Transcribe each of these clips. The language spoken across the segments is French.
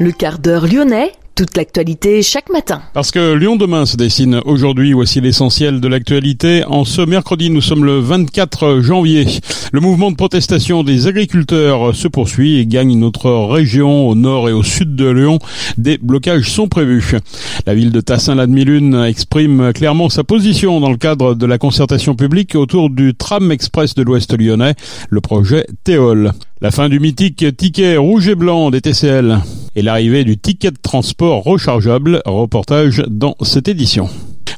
Le quart d'heure lyonnais toute l'actualité chaque matin. Parce que Lyon demain se dessine aujourd'hui, voici l'essentiel de l'actualité. En ce mercredi, nous sommes le 24 janvier. Le mouvement de protestation des agriculteurs se poursuit et gagne notre région au nord et au sud de Lyon. Des blocages sont prévus. La ville de Tassin-la-Demi-Lune exprime clairement sa position dans le cadre de la concertation publique autour du tram express de l'Ouest lyonnais, le projet Théol. La fin du mythique ticket rouge et blanc des TCL et l'arrivée du ticket de transport rechargeable, reportage dans cette édition.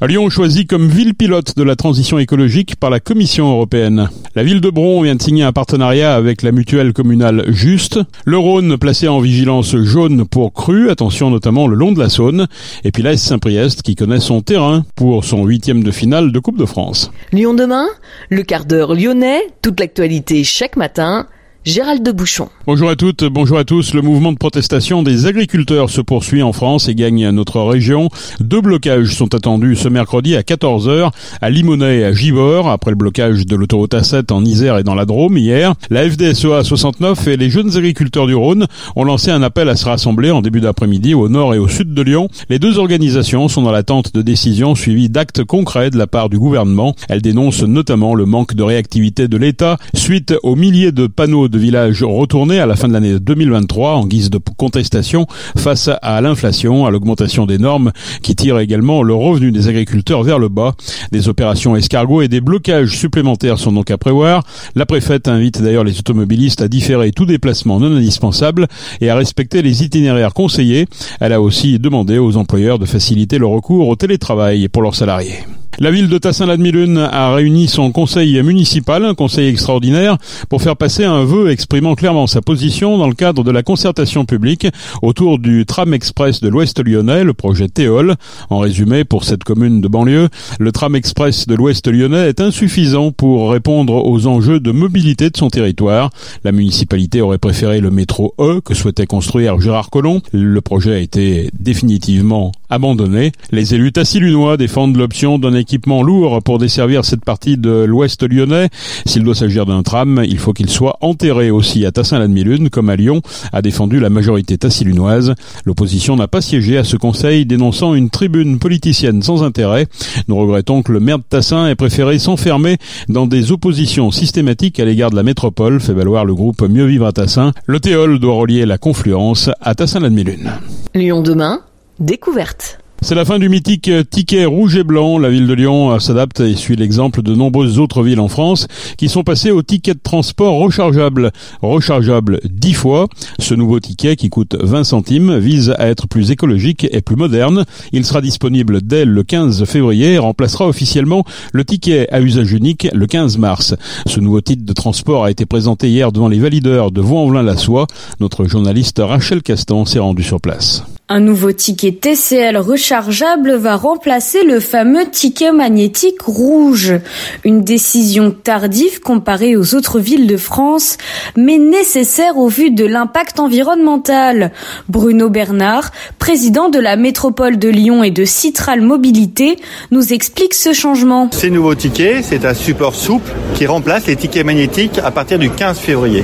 Lyon choisi comme ville pilote de la transition écologique par la Commission européenne. La ville de Bron vient de signer un partenariat avec la mutuelle communale Juste. Le Rhône placé en vigilance jaune pour cru, attention notamment le long de la Saône. Et puis l'AS Saint-Priest qui connaît son terrain pour son huitième de finale de Coupe de France. Lyon demain, le quart d'heure lyonnais, toute l'actualité chaque matin Gérald de Bouchon. Bonjour à toutes, bonjour à tous. Le mouvement de protestation des agriculteurs se poursuit en France et gagne notre région. Deux blocages sont attendus ce mercredi à 14h à Limonest et à Givors, après le blocage de l'autoroute A7 en Isère et dans la Drôme hier. La FDSEA 69 et les jeunes agriculteurs du Rhône ont lancé un appel à se rassembler en début d'après-midi au nord et au sud de Lyon. Les deux organisations sont dans l'attente de décisions suivies d'actes concrets de la part du gouvernement. Elles dénoncent notamment le manque de réactivité de l'État suite aux milliers de panneaux de villages retournés à la fin de l'année 2023 en guise de contestation face à l'inflation, à l'augmentation des normes qui tire également le revenu des agriculteurs vers le bas. Des opérations escargots et des blocages supplémentaires sont donc à prévoir. La préfète invite d'ailleurs les automobilistes à différer tout déplacement non indispensable et à respecter les itinéraires conseillés. Elle a aussi demandé aux employeurs de faciliter le recours au télétravail pour leurs salariés. La ville de Tassin-la-Demi-Lune a réuni son conseil municipal, un conseil extraordinaire, pour faire passer un vœu exprimant clairement sa position dans le cadre de la concertation publique autour du tram express de l'Ouest lyonnais, le projet Théol. En résumé, pour cette commune de banlieue, le tram express de l'Ouest lyonnais est insuffisant pour répondre aux enjeux de mobilité de son territoire. La municipalité aurait préféré le métro E que souhaitait construire Gérard Collomb. Le projet a été définitivement abandonné. Les élus tassilunois défendent l'option équipement lourd pour desservir cette partie de l'ouest lyonnais. S'il doit s'agir d'un tram, il faut qu'il soit enterré aussi à Tassin-la-Demi-Lune, comme à Lyon, a défendu la majorité tassilunoise. L'opposition n'a pas siégé à ce conseil, dénonçant une tribune politicienne sans intérêt. Nous regrettons que le maire de Tassin ait préféré s'enfermer dans des oppositions systématiques à l'égard de la métropole, fait valoir le groupe Mieux Vivre à Tassin. Le théol doit relier la confluence à Tassin-la-Demi-Lune. Lyon demain, découverte. C'est la fin du mythique ticket rouge et blanc. La ville de Lyon s'adapte et suit l'exemple de nombreuses autres villes en France qui sont passées au ticket de transport rechargeable. Rechargeable 10 fois. Ce nouveau ticket qui coûte 20 centimes vise à être plus écologique et plus moderne. Il sera disponible dès le 15 février et remplacera officiellement le ticket à usage unique le 15 mars. Ce nouveau titre de transport a été présenté hier devant les valideurs de Vaux-en-Velin-la-Soie. Notre journaliste Rachel Castan s'est rendu sur place. Un nouveau ticket TCL rechargeable va remplacer le fameux ticket magnétique rouge. Une décision tardive comparée aux autres villes de France, mais nécessaire au vu de l'impact environnemental. Bruno Bernard, président de la métropole de Lyon et de Citral Mobilité, nous explique ce changement. Ces nouveaux tickets, c'est un support souple qui remplace les tickets magnétiques à partir du 15 février.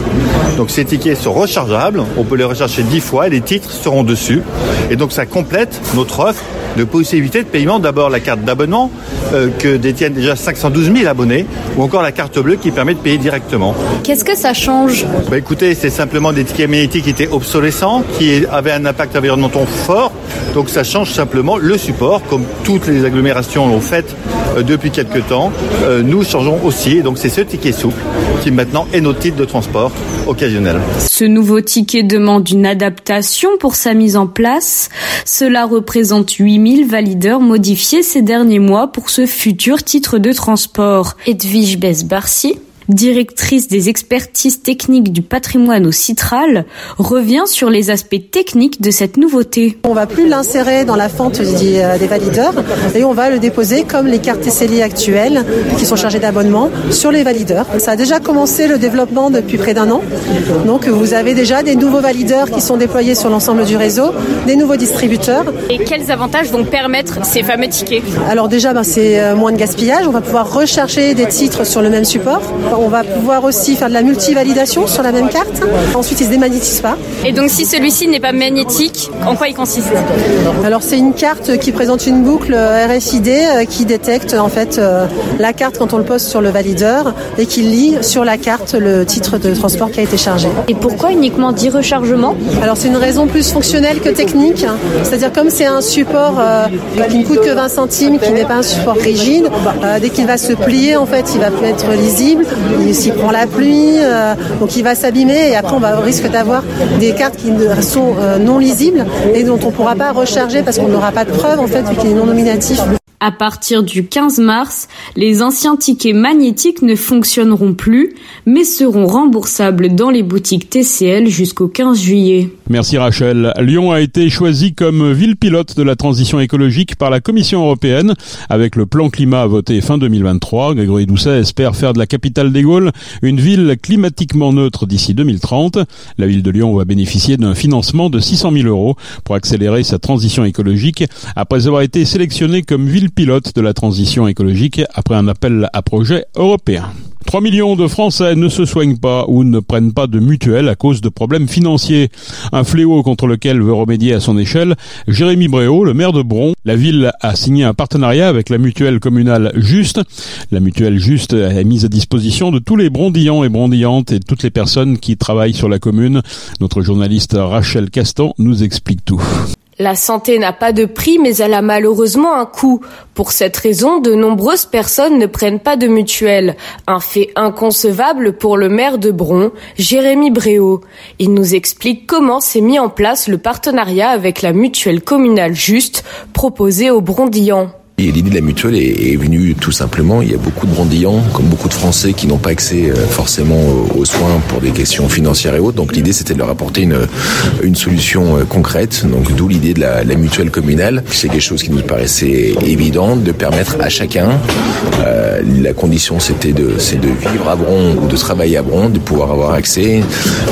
Donc ces tickets sont rechargeables, on peut les recharger 10 fois et les titres seront dessus. Et donc ça complète notre offre de possibilités de paiement. D'abord la carte d'abonnement euh, que détiennent déjà 512 000 abonnés, ou encore la carte bleue qui permet de payer directement. Qu'est-ce que ça change bah, Écoutez, c'est simplement des tickets magnétiques qui étaient obsolescents, qui avaient un impact environnemental fort. Donc ça change simplement le support, comme toutes les agglomérations l'ont fait depuis quelques temps. Euh, nous changeons aussi, et donc c'est ce ticket souple qui maintenant est notre titre de transport occasionnel. Ce nouveau ticket demande une adaptation pour sa mise en place. Cela représente 8000 valideurs modifiés ces derniers mois pour ce futur titre de transport. Edwige Bess-Barcy directrice des expertises techniques du patrimoine au Citral, revient sur les aspects techniques de cette nouveauté. On va plus l'insérer dans la fente euh, des valideurs et on va le déposer comme les cartes TCLI actuelles qui sont chargées d'abonnement sur les valideurs. Ça a déjà commencé le développement depuis près d'un an. Donc vous avez déjà des nouveaux valideurs qui sont déployés sur l'ensemble du réseau, des nouveaux distributeurs. Et quels avantages vont permettre ces fameux tickets? Alors déjà, ben, c'est euh, moins de gaspillage. On va pouvoir rechercher des titres sur le même support on va pouvoir aussi faire de la multivalidation sur la même carte. Ensuite, il se démagnétise pas. Et donc, si celui-ci n'est pas magnétique, en quoi il consiste Alors, c'est une carte qui présente une boucle RFID euh, qui détecte en fait euh, la carte quand on le pose sur le valideur et qui lit sur la carte le titre de transport qui a été chargé. Et pourquoi uniquement 10 rechargements Alors, c'est une raison plus fonctionnelle que technique. C'est-à-dire, comme c'est un support euh, qui ne coûte que 20 centimes, qui n'est pas un support rigide, dès qu'il va se plier, en fait, il va être lisible. S'il prend la pluie, donc il va s'abîmer et après on va risque d'avoir des cartes qui sont non lisibles et dont on ne pourra pas recharger parce qu'on n'aura pas de preuve en fait vu qu'il est non nominatif. À partir du 15 mars, les anciens tickets magnétiques ne fonctionneront plus, mais seront remboursables dans les boutiques TCL jusqu'au 15 juillet. Merci Rachel. Lyon a été choisi comme ville pilote de la transition écologique par la Commission européenne avec le plan climat voté fin 2023. Grégory Doucet espère faire de la capitale des Gaules une ville climatiquement neutre d'ici 2030. La ville de Lyon va bénéficier d'un financement de 600 000 euros pour accélérer sa transition écologique après avoir été sélectionnée comme ville pilote de la transition écologique après un appel à projet européen. 3 millions de Français ne se soignent pas ou ne prennent pas de mutuelle à cause de problèmes financiers. Un fléau contre lequel veut remédier à son échelle Jérémy Bréau, le maire de Bron. La ville a signé un partenariat avec la mutuelle communale Juste. La mutuelle Juste est mise à disposition de tous les brondillants et brondillantes et toutes les personnes qui travaillent sur la commune. Notre journaliste Rachel Castan nous explique tout. La santé n'a pas de prix, mais elle a malheureusement un coût. Pour cette raison, de nombreuses personnes ne prennent pas de mutuelle. Un fait inconcevable pour le maire de Bron, Jérémy Bréau. Il nous explique comment s'est mis en place le partenariat avec la mutuelle communale Juste proposée aux Brondillants. L'idée de la mutuelle est, venue tout simplement. Il y a beaucoup de brandillants, comme beaucoup de Français, qui n'ont pas accès euh, forcément aux soins pour des questions financières et autres. Donc l'idée, c'était de leur apporter une, une solution euh, concrète. Donc d'où l'idée de la, mutuelle communale. C'est quelque chose qui nous paraissait évident de permettre à chacun. Euh, la condition, c'était de, c'est de vivre à Bron ou de travailler à Bron, de pouvoir avoir accès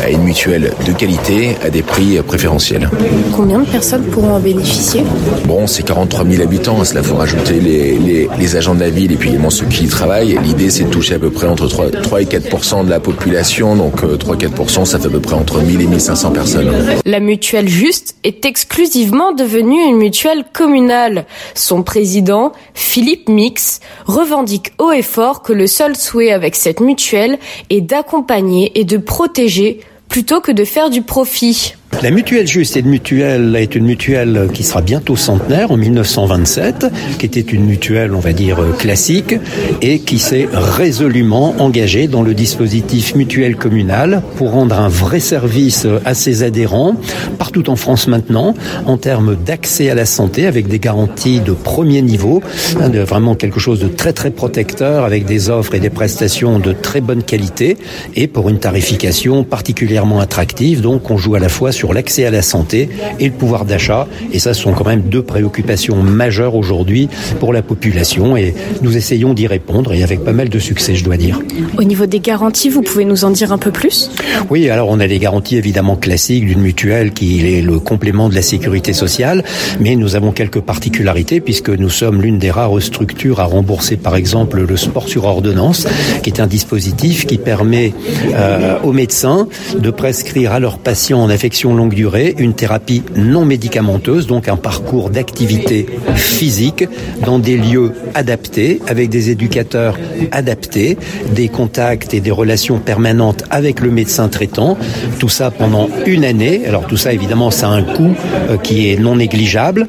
à une mutuelle de qualité à des prix préférentiels. Combien de personnes pourront en bénéficier? Bon, c'est 43 000 habitants. Cela faut les, agents de la ville et puis également ceux qui y travaillent. L'idée, c'est de toucher à peu près entre 3, 3 et 4% de la population. Donc 3-4% euh, ça fait à peu près entre 1000 et 1500 personnes. La mutuelle Juste est exclusivement devenue une mutuelle communale. Son président, Philippe Mix, revendique haut et fort que le seul souhait avec cette mutuelle est d'accompagner et de protéger plutôt que de faire du profit. La mutuelle Juste est une mutuelle, est une mutuelle qui sera bientôt centenaire en 1927, qui était une mutuelle, on va dire, classique, et qui s'est résolument engagée dans le dispositif mutuel communal pour rendre un vrai service à ses adhérents, partout en France maintenant, en termes d'accès à la santé, avec des garanties de premier niveau, hein, de vraiment quelque chose de très très protecteur, avec des offres et des prestations de très bonne qualité, et pour une tarification particulièrement attractive. Donc on joue à la fois sur l'accès à la santé et le pouvoir d'achat. Et ça, ce sont quand même deux préoccupations majeures aujourd'hui pour la population. Et nous essayons d'y répondre et avec pas mal de succès, je dois dire. Au niveau des garanties, vous pouvez nous en dire un peu plus? Oui, alors on a les garanties évidemment classiques d'une mutuelle qui est le complément de la sécurité sociale, mais nous avons quelques particularités puisque nous sommes l'une des rares structures à rembourser par exemple le sport sur ordonnance, qui est un dispositif qui permet euh, aux médecins de prescrire à leurs patients en affection longue durée, une thérapie non médicamenteuse, donc un parcours d'activité physique dans des lieux adaptés, avec des éducateurs adaptés, des contacts et des relations permanentes avec le médecin traitant, tout ça pendant une année. Alors tout ça, évidemment, ça a un coût euh, qui est non négligeable.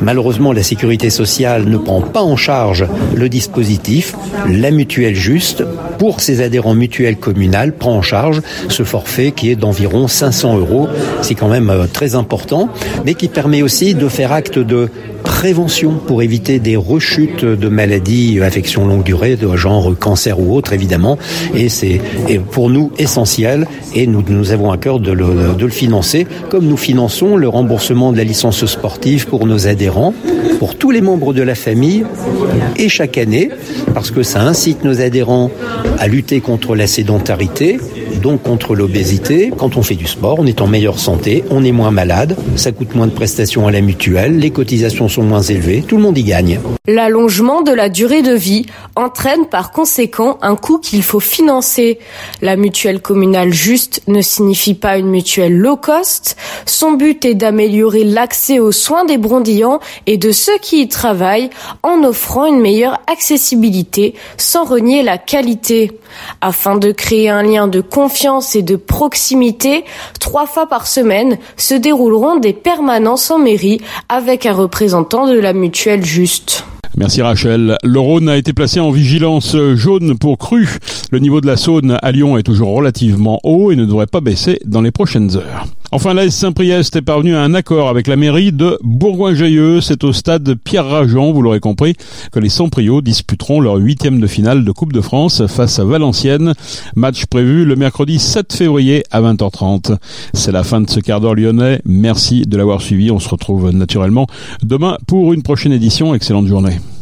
Malheureusement, la sécurité sociale ne prend pas en charge le dispositif. La mutuelle juste, pour ses adhérents mutuels communales, prend en charge ce forfait qui est d'environ 500 euros. C'est quand même euh, très important, mais qui permet aussi de faire acte de prévention pour éviter des rechutes de maladies, affections longue durée, de genre cancer ou autre évidemment. Et c'est pour nous essentiel et nous, nous avons à cœur de le financer, comme nous finançons le remboursement de la licence sportive pour nos adhérents pour tous les membres de la famille et chaque année, parce que ça incite nos adhérents à lutter contre la sédentarité, donc contre l'obésité. Quand on fait du sport, on est en meilleure santé, on est moins malade, ça coûte moins de prestations à la mutuelle, les cotisations sont moins élevées, tout le monde y gagne. L'allongement de la durée de vie entraîne par conséquent un coût qu'il faut financer. La mutuelle communale juste ne signifie pas une mutuelle low cost. Son but est d'améliorer l'accès aux soins des brondillants et de ceux qui y travaillent en offrant une meilleure accessibilité sans renier la qualité. Afin de créer un lien de confiance et de proximité, trois fois par semaine se dérouleront des permanences en mairie avec un représentant de la mutuelle juste. Merci Rachel. Le Rhône a été placé en vigilance jaune pour crue. Le niveau de la Saône à Lyon est toujours relativement haut et ne devrait pas baisser dans les prochaines heures. Enfin, l'AS Saint-Priest est parvenu à un accord avec la mairie de Bourgoin-Jailleux. C'est au stade Pierre Rajon, vous l'aurez compris, que les Saint-Priaux disputeront leur huitième de finale de Coupe de France face à Valenciennes. Match prévu le mercredi 7 février à 20h30. C'est la fin de ce quart d'heure lyonnais. Merci de l'avoir suivi. On se retrouve naturellement demain pour une prochaine édition. Excellente journée.